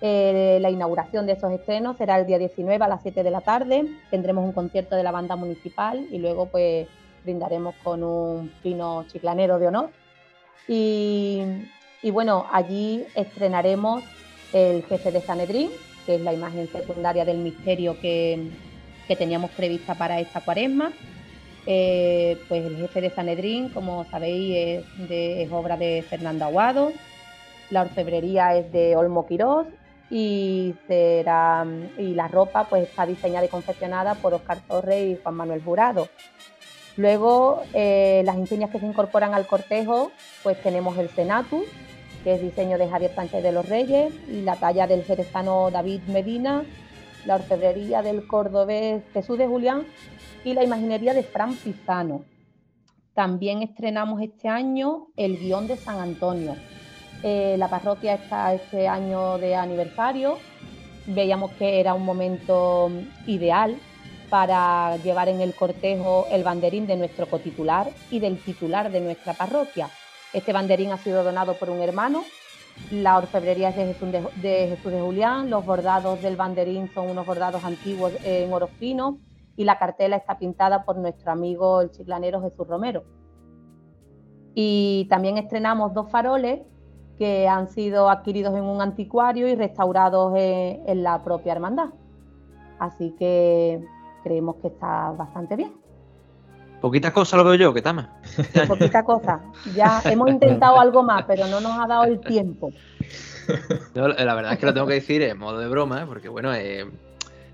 Eh, la inauguración de esos estrenos será el día 19 a las 7 de la tarde. Tendremos un concierto de la banda municipal y luego pues brindaremos con un pino chiclanero de honor. Y, bueno, allí estrenaremos el jefe de Sanedrín, que es la imagen secundaria del misterio que, que teníamos prevista para esta cuaresma. Eh, pues el jefe de Sanedrín, como sabéis, es, obra de Fernando Aguado. La orfebrería es de Olmo Quirós y la ropa pues está diseñada y confeccionada por Oscar Torres y Juan Manuel Jurado. Luego, eh, las insignias que se incorporan al cortejo, pues tenemos el Senatus, que es diseño de Javier Sánchez de los Reyes, y la talla del jerezano David Medina, la orfebrería del cordobés Jesús de Julián y la imaginería de Fran Pizano. También estrenamos este año el guion de San Antonio. Eh, la parroquia está este año de aniversario. Veíamos que era un momento ideal para llevar en el cortejo el banderín de nuestro cotitular y del titular de nuestra parroquia. Este banderín ha sido donado por un hermano. La orfebrería es de Jesús de, Jesús de Julián. Los bordados del banderín son unos bordados antiguos en oro fino y la cartela está pintada por nuestro amigo el chiclanero Jesús Romero. Y también estrenamos dos faroles que han sido adquiridos en un anticuario y restaurados en, la propia hermandad. Así que creemos que está bastante bien. Poquita cosa lo veo yo, ¿qué tal Poquita cosa. Ya hemos intentado algo más, pero no nos ha dado el tiempo. la verdad es que lo tengo que decir en modo de broma, porque bueno, eh,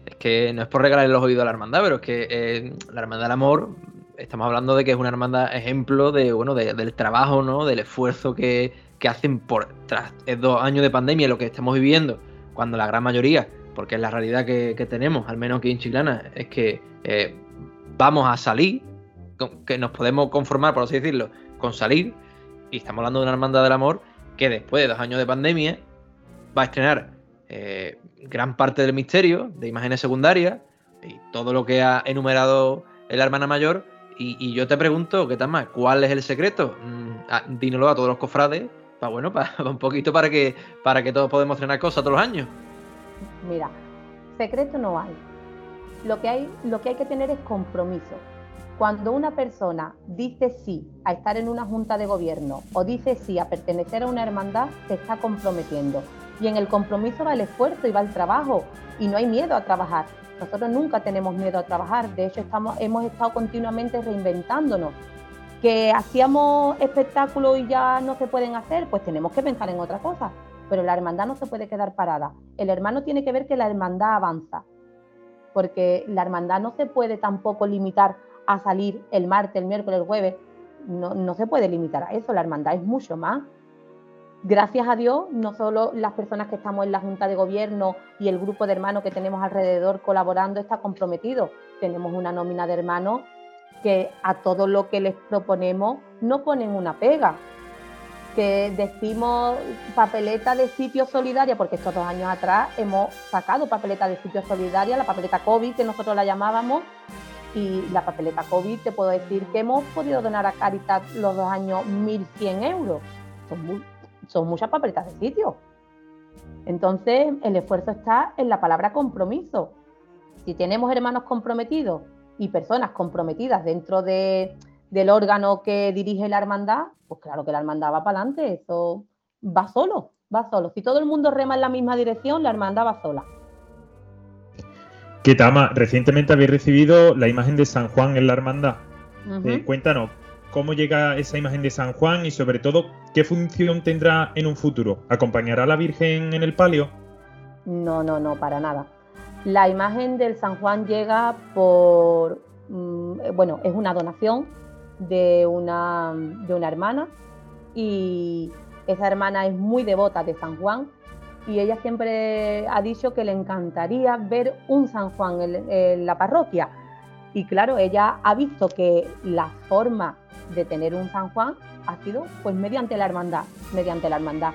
es que no es por regalarle los oídos a la hermandad, pero es que eh, la hermandad del amor, estamos hablando de que es una hermandad ejemplo de, bueno, del trabajo, ¿no? Del esfuerzo que, hacen por tras dos años de pandemia, lo que estamos viviendo, cuando la gran mayoría, porque es la realidad que, tenemos, al menos aquí en Chiclana, es que eh, vamos a salir, que nos podemos conformar, por así decirlo, con salir, y estamos hablando de una hermandad del amor que después de dos años de pandemia va a estrenar eh, gran parte del misterio de imágenes secundarias y todo lo que ha enumerado la hermana mayor. Y, yo te pregunto, ¿qué tal más? ¿Cuál es el secreto? Mm, ah, dínoslo a todos los cofrades, para bueno, para, un poquito para que, para que todos podamos estrenar cosas todos los años. Mira, secreto no hay. Lo que hay, lo que hay que tener es compromiso. Cuando una persona dice sí a estar en una junta de gobierno o dice sí a pertenecer a una hermandad, se está comprometiendo. Y en el compromiso va el esfuerzo y va el trabajo. Y no hay miedo a trabajar. Nosotros nunca tenemos miedo a trabajar. De hecho, hemos estado continuamente reinventándonos. Que hacíamos espectáculos y ya no se pueden hacer, pues tenemos que pensar en otra cosa. Pero la hermandad no se puede quedar parada. El hermano tiene que ver que la hermandad avanza. Porque la hermandad no se puede tampoco limitar a salir el martes, el miércoles, el jueves. No, no se puede limitar a eso. La hermandad es mucho más gracias a Dios, no solo las personas que estamos en la Junta de Gobierno y el grupo de hermanos que tenemos alrededor colaborando está comprometido. Tenemos una nómina de hermanos que a todo lo que les proponemos no ponen una pega. que decimos papeleta de sitio solidaria, porque estos dos años atrás hemos sacado papeleta de sitio solidaria, la papeleta COVID que nosotros la llamábamos, y la papeleta COVID te puedo decir que hemos podido donar a Caritas los dos años 1.100 euros. Son, son muchas papeletas de sitio. Entonces, el esfuerzo está en la palabra compromiso. Si tenemos hermanos comprometidos y personas comprometidas dentro de, del órgano que dirige la hermandad, pues claro que la hermandad va para adelante, eso va solo, va solo. Si todo el mundo rema en la misma dirección, la hermandad va sola. ¿Qué Tama? Recientemente habéis recibido la imagen de San Juan en la hermandad. Eh, cuéntanos, ¿cómo llega esa imagen de San Juan y sobre todo, qué función tendrá en un futuro? ¿Acompañará a la Virgen en el palio? No, no, no, para nada. La imagen del San Juan llega por, mm, bueno, es una donación de una, de una hermana y esa hermana es muy devota de San Juan y ella siempre ha dicho que le encantaría ver un San Juan en, la parroquia. Y claro, ella ha visto que la forma de tener un San Juan ha sido pues mediante la hermandad, mediante la hermandad.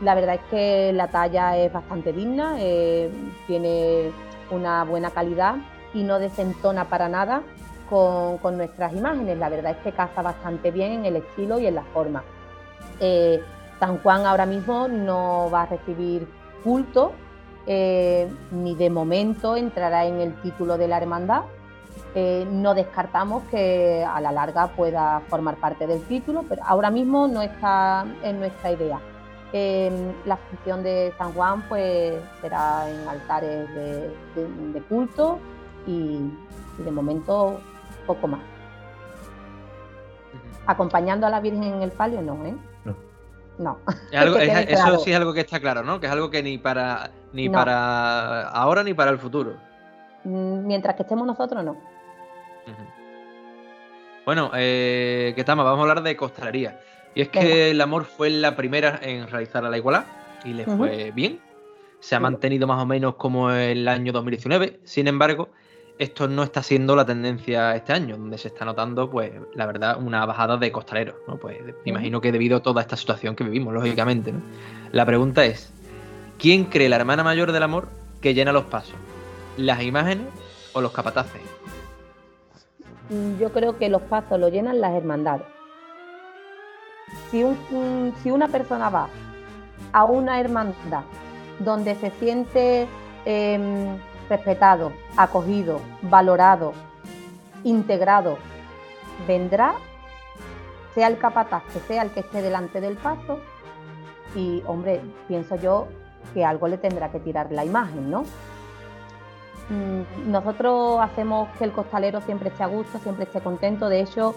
La verdad es que la talla es bastante digna, eh, tiene una buena calidad y no desentona para nada con, nuestras imágenes. La verdad es que casa bastante bien en el estilo y en la forma. Eh, San Juan ahora mismo no va a recibir culto, eh, ni de momento entrará en el título de la hermandad. Eh, no descartamos que a la larga pueda formar parte del título, pero ahora mismo no está en nuestra idea. la función de San Juan pues será en altares de, culto y, de momento poco más. Acompañando a la Virgen en el palio, no, ¿eh? No. eso sí es algo que está claro, ¿no? Que es algo que ni para ni para ahora ni para el futuro. Mm, mientras que estemos nosotros, no. Bueno, eh, ¿qué tal? Vamos a hablar de costalería. Y es que el amor fue la primera en realizar a la igualdad y le fue bien. Se ha mantenido más o menos como el año 2019. Sin embargo, esto no está siendo la tendencia este año, donde se está notando, pues, la verdad, una bajada de costaleros, ¿no? Pues me imagino que debido a toda esta situación que vivimos, lógicamente, ¿no? La pregunta es, ¿quién cree la hermana mayor del amor que llena los pasos? ¿Las imágenes o los capataces? Yo creo que los pasos los llenan las hermandades. Si, si una persona va a una hermandad donde se siente em, respetado, acogido, valorado, integrado, vendrá, sea el capataz que sea el que esté delante del paso, y hombre, pienso yo que algo le tendrá que tirar la imagen, ¿no? Mm, nosotros hacemos que el costalero siempre esté a gusto, siempre esté contento, de hecho,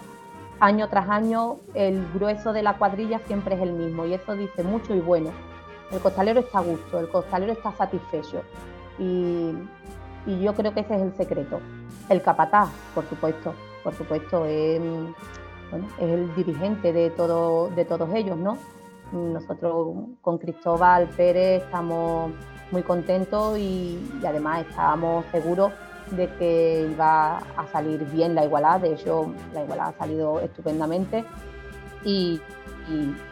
año tras año el grueso de la cuadrilla siempre es el mismo y eso dice mucho y bueno. El costalero está a gusto, el costalero está satisfecho y, yo creo que ese es el secreto. El capataz, por supuesto, por supuesto, es, el dirigente de, todo, de todos ellos, ¿no? Nosotros con Cristóbal Pérez estamos muy contentos y, además estamos seguros de que iba a salir bien la igualdad, de hecho la igualdad ha salido estupendamente. Y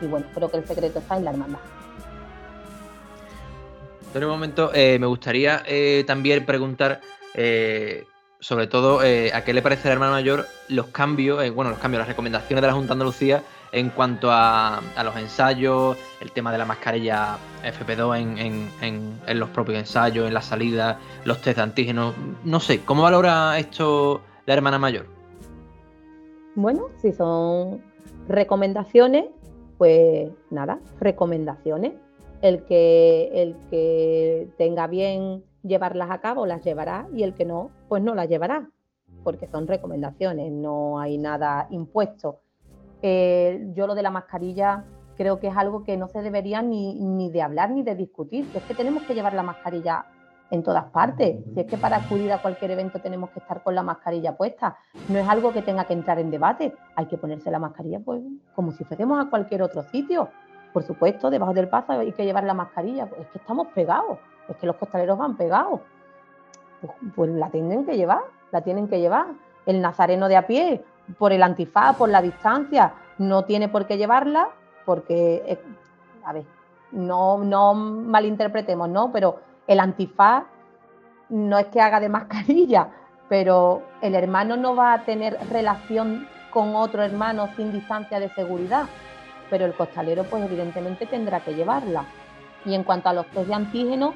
bueno, creo que el secreto está en la hermandad. En un momento, eh, me gustaría eh, también preguntar, eh, sobre todo, a qué le parece al hermano mayor los cambios, bueno, los cambios, las recomendaciones de la Junta de Andalucía en cuanto a, los ensayos, el tema de la mascarilla FP2 en, los propios ensayos, en la salida, los test de antígenos. No sé, ¿cómo valora esto la hermana mayor? Bueno, si son recomendaciones, pues nada, recomendaciones el que, el que tenga bien llevarlas a cabo las llevará y el que no, pues no las llevará, porque son recomendaciones, no hay nada impuesto. Eh, yo lo de la mascarilla creo que es algo que no se debería ni, ni de hablar ni de discutir, es que tenemos que llevar la mascarilla en todas partes. Si es que para acudir a cualquier evento tenemos que estar con la mascarilla puesta, no es algo que tenga que entrar en debate. Hay que ponerse la mascarilla pues, como si fuésemos a cualquier otro sitio. Por supuesto, debajo del paso hay que llevar la mascarilla, pues es que estamos pegados, es que los costaleros van pegados. Pues, pues, la tienen que llevar, la tienen que llevar. El nazareno de a pie, por el antifaz, por la distancia, no tiene por qué llevarla, porque, eh, a ver, no, no malinterpretemos, ¿no? Pero el antifaz no es que haga de mascarilla, pero el hermano no va a tener relación con otro hermano sin distancia de seguridad, pero el costalero pues evidentemente tendrá que llevarla. Y en cuanto a los test de antígeno,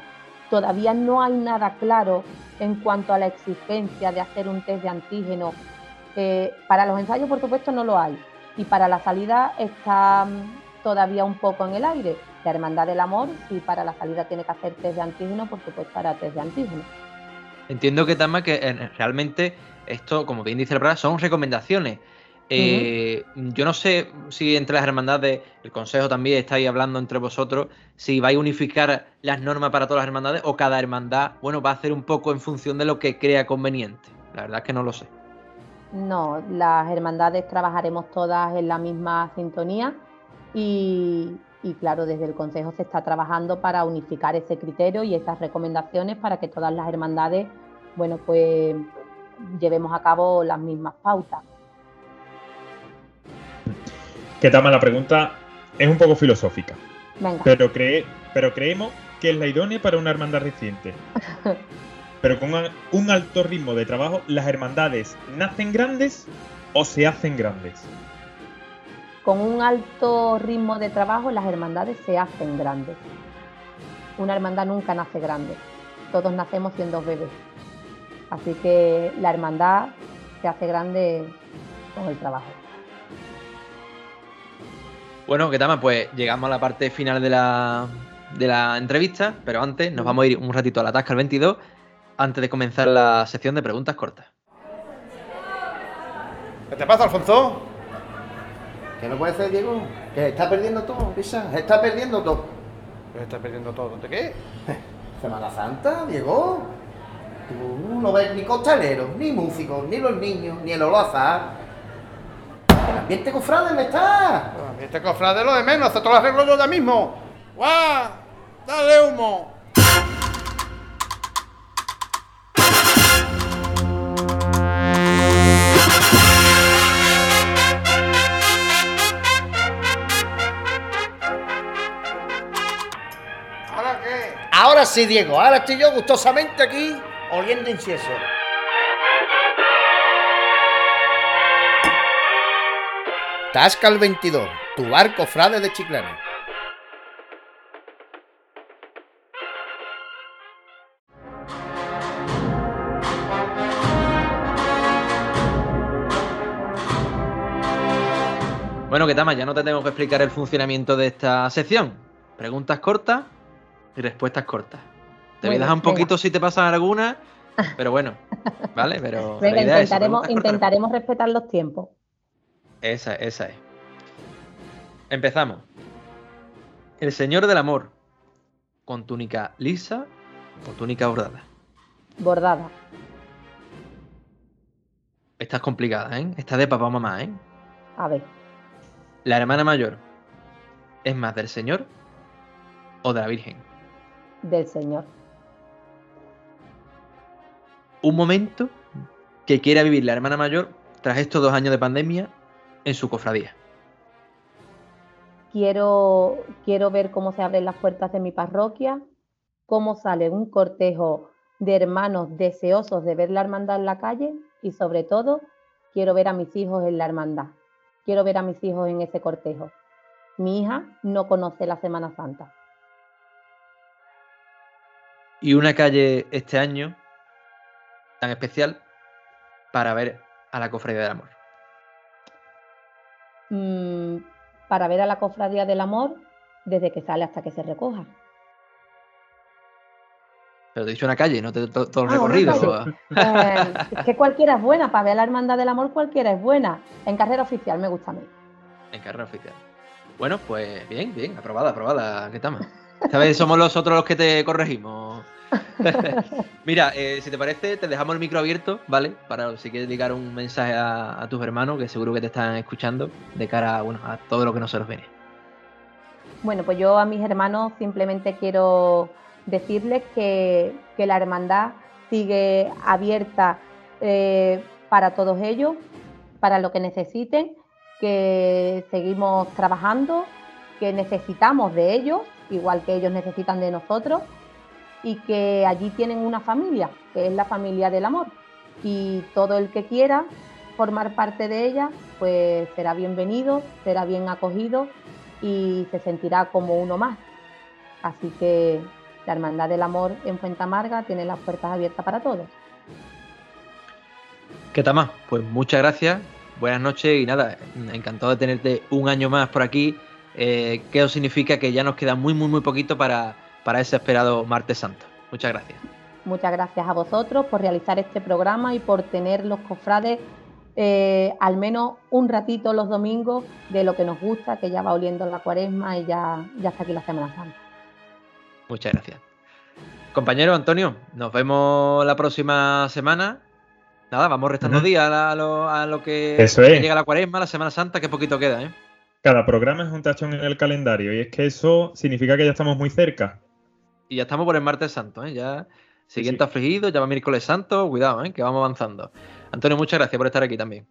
todavía no hay nada claro en cuanto a la exigencia de hacer un test de antígeno. Eh, para los ensayos, por supuesto, no lo hay. Y para la salida está mm, todavía un poco en el aire. La Hermandad del Amor, si para la salida tiene que hacer test de antígeno, por supuesto, hará test de antígeno. Entiendo que, Tama, que eh, realmente esto, como bien dice la palabra, son recomendaciones. Eh, yo no sé si entre las hermandades, el consejo también estáis hablando entre vosotros, si vais a unificar las normas para todas las hermandades o cada hermandad, bueno, va a hacer un poco en función de lo que crea conveniente. La verdad es que no lo sé. No, las hermandades trabajaremos todas en la misma sintonía y, y claro, desde el consejo se está trabajando para unificar ese criterio y esas recomendaciones para que todas las hermandades, bueno, pues llevemos a cabo las mismas pautas. ¿Qué tal? La pregunta es un poco filosófica. Venga. Pero, cree, pero creemos que es la idónea para una hermandad reciente. pero con un alto ritmo de trabajo, ¿las hermandades nacen grandes o se hacen grandes? Con un alto ritmo de trabajo, las hermandades se hacen grandes. Una hermandad nunca nace grande. Todos nacemos siendo bebés. Así que la hermandad se hace grande con el trabajo. Bueno, ¿qué tal? Pues llegamos a la parte final de la, de la entrevista, pero antes nos vamos a ir un ratito a la Tasca al 22 antes de comenzar la sección de preguntas cortas. ¿Qué te pasa, Alfonso? ¿Qué no puede ser, Diego? Que está perdiendo todo, Pisa. Está perdiendo todo. ¿Qué está perdiendo todo? ¿De qué? Semana Santa, Diego. Tú no ves ni costaleros, ni músicos, ni los niños, ni el olazar el ambiente cofrade me está. El ambiente cofrade lo de menos, hace todo el arreglo yo ya mismo. ¡Guau! ¡Dale humo! Sí, Diego. Ahora estoy yo gustosamente aquí oliendo incienso. Tasca el 22, tu barco frade de Chiclana. Bueno, que Tama, ya no te tengo que explicar el funcionamiento de esta sección. Preguntas cortas y respuestas cortas. Te voy a dejar un poquito si te pasan alguna, pero bueno, ¿vale? Pero Venga, intentaremos, intentaremos respetar los tiempos. Esa, esa es. Empezamos. El Señor del Amor. ¿Con túnica lisa o túnica bordada? Bordada. Esta es complicada, ¿eh? Esta es de papá o mamá, ¿eh? A ver. ¿La hermana mayor es más del Señor o de la Virgen? Del Señor. Un momento que quiera vivir la hermana mayor tras estos dos años de pandemia en su cofradía. Quiero, quiero ver cómo se abren las puertas de mi parroquia, cómo sale un cortejo de hermanos deseosos de ver la hermandad en la calle y sobre todo quiero ver a mis hijos en la hermandad. Quiero ver a mis hijos en ese cortejo. Mi hija no conoce la Semana Santa. Y una calle este año tan especial para ver a la Cofradía del Amor. Mm, para ver a la Cofradía del Amor desde que sale hasta que se recoja. Pero te he dicho una calle, no te, todo, el Ah, recorrido. Eh, es que cualquiera es buena, para ver a la Hermandad del Amor cualquiera es buena. En carrera oficial me gusta a mí. En carrera oficial. Bueno, pues bien, bien, aprobada, aprobada, ¿qué tal? Vez somos los otros los que te corregimos. Mira, eh, si te parece, te dejamos el micro abierto, ¿vale? Para si quieres dedicar un mensaje a, tus hermanos, que seguro que te están escuchando, de cara bueno, a todo lo que no se nos viene. Bueno, pues yo a mis hermanos simplemente quiero decirles que, que la hermandad sigue abierta eh, para todos ellos, para lo que necesiten, que seguimos trabajando que necesitamos de ellos, igual que ellos necesitan de nosotros, y que allí tienen una familia, que es la familia del amor. Y todo el que quiera formar parte de ella, pues será bienvenido, será bien acogido y se sentirá como uno más. Así que la Hermandad del Amor en Fuente Amarga tiene las puertas abiertas para todos. ¿Qué tal más? Pues muchas gracias, buenas noches y nada, encantado de tenerte un año más por aquí. Eh, que os significa que ya nos queda muy, muy, muy poquito para, para ese esperado martes santo. Muchas gracias. Muchas gracias a vosotros por realizar este programa y por tener los cofrades eh, al menos un ratito los domingos de lo que nos gusta, que ya va oliendo la cuaresma y ya, ya está aquí la Semana Santa. Muchas gracias. Compañero Antonio, nos vemos la próxima semana. Nada, vamos restando días a lo, que, llega la cuaresma, la Semana Santa, que poquito queda, ¿eh? Cada programa es un tachón en el calendario y es que eso significa que ya estamos muy cerca. Y ya estamos por el martes santo, ¿eh? Ya siguiente afligido, ya va miércoles santo, cuidado, ¿eh? Que vamos avanzando. Antonio, muchas gracias por estar aquí también.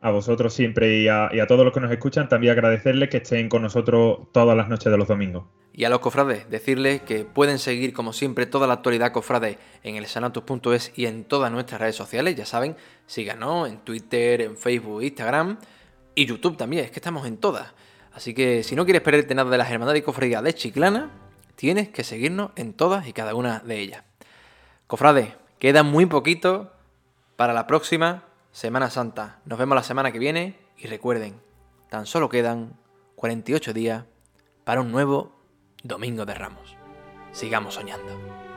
A vosotros siempre y a, todos los que nos escuchan también agradecerles que estén con nosotros todas las noches de los domingos. Y a los cofrades, decirles que pueden seguir como siempre toda la actualidad cofrade en el sanatus.es y en todas nuestras redes sociales, ya saben, síganos en Twitter, en Facebook, Instagram y YouTube también, es que estamos en todas. Así que si no quieres perderte nada de las hermandades y cofradías de Chiclana, tienes que seguirnos en todas y cada una de ellas. Cofrade, queda muy poquito para la próxima Semana Santa. Nos vemos la semana que viene y recuerden, tan solo quedan 48 días para un nuevo Domingo de Ramos. Sigamos soñando.